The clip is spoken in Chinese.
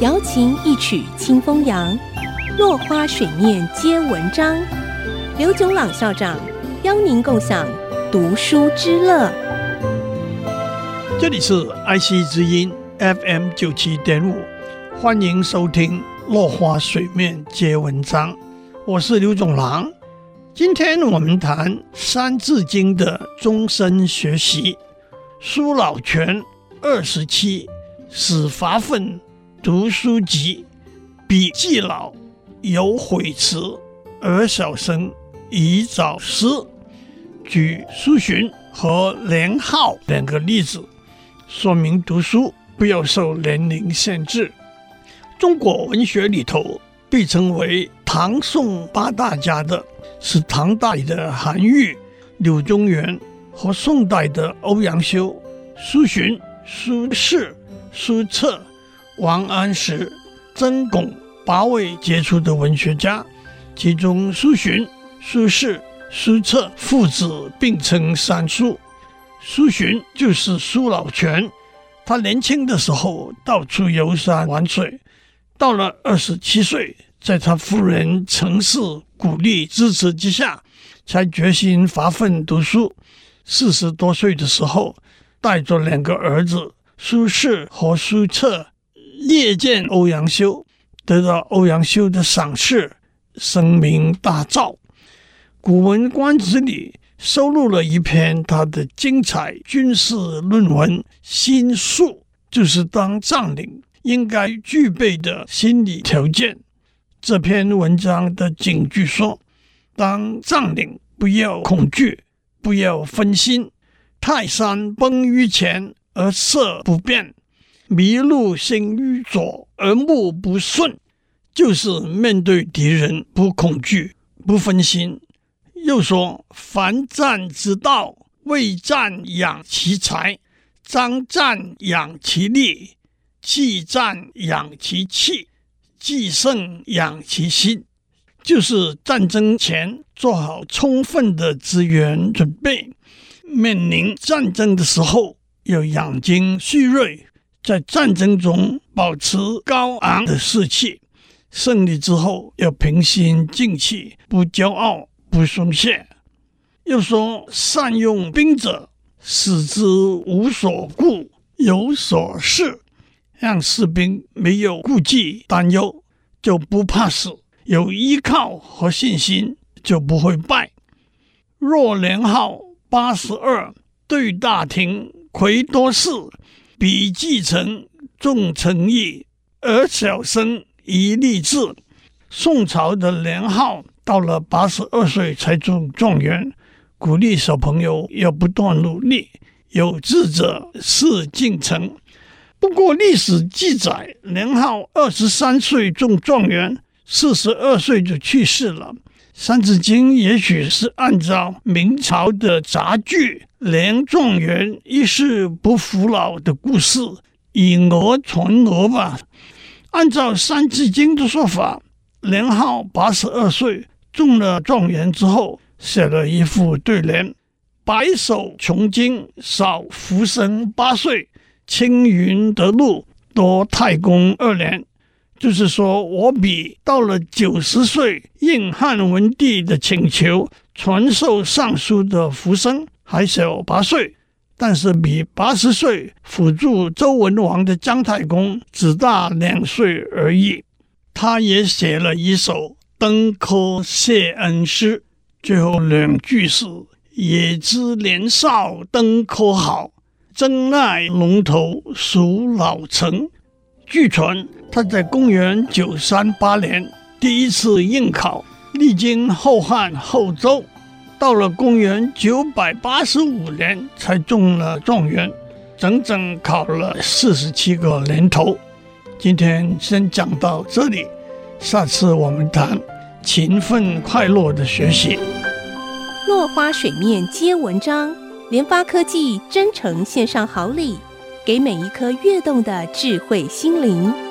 瑶琴一曲清风扬，落花水面皆文章。刘炯朗校长邀您共享读书之乐。这里是爱惜之音 FM 九七点五，欢迎收听《落花水面皆文章》，我是刘炯朗。今天我们谈《三字经》的终身学习。苏老泉二十七，始发愤读书籍，笔既老犹悔迟，而小生宜早思。举苏洵和年浩两个例子。说明读书不要受年龄限制。中国文学里头被称为唐宋八大家的是唐代的韩愈、柳宗元和宋代的欧阳修、苏洵、苏轼、苏辙、王安石、曾巩八位杰出的文学家，其中苏洵、苏轼、苏辙父子并称三苏。苏洵就是苏老泉，他年轻的时候到处游山玩水，到了二十七岁，在他夫人程氏鼓励支持之下，才决心发奋读书。四十多岁的时候，带着两个儿子苏轼和苏辙谒见欧阳修，得到欧阳修的赏识，声名大噪。《古文观止》里。收录了一篇他的精彩军事论文《心术》，就是当将领应该具备的心理条件。这篇文章的警句说：“当将领不要恐惧，不要分心。泰山崩于前而色不变，麋鹿行于左而目不顺。”就是面对敌人不恐惧，不分心。又说：“凡战之道，未战养其才，张战养其力，既战养其气，既胜养其心。”就是战争前做好充分的资源准备，面临战争的时候要养精蓄锐，在战争中保持高昂的士气，胜利之后要平心静气，不骄傲。不松懈，又说善用兵者，使之无所顾，有所事，让士兵没有顾忌担忧，就不怕死；有依靠和信心，就不会败。若年号八十二，对大廷魁多士，笔既成，重诚意，而小生宜立志。宋朝的年号。到了八十二岁才中状元，鼓励小朋友要不断努力，有志者事竟成。不过历史记载，年号二十三岁中状元，四十二岁就去世了。《三字经》也许是按照明朝的杂剧“连状元一世不服老”的故事以讹传讹吧。按照《三字经》的说法，年浩八十二岁。中了状元之后，写了一副对联：“白首穷经，少浮生八岁；青云得路，多太公二年。”就是说，我比到了九十岁应汉文帝的请求传授尚书的福生还小八岁，但是比八十岁辅助周文王的姜太公只大两岁而已。他也写了一首。登科谢恩诗，最后两句是：“也知年少登科好，真奈龙头属老成。”据传他在公元九三八年第一次应考，历经后汉后周，到了公元九百八十五年才中了状元，整整考了四十七个年头。今天先讲到这里。下次我们谈勤奋快乐的学习。落花水面皆文章，联发科技真诚献上好礼，给每一颗跃动的智慧心灵。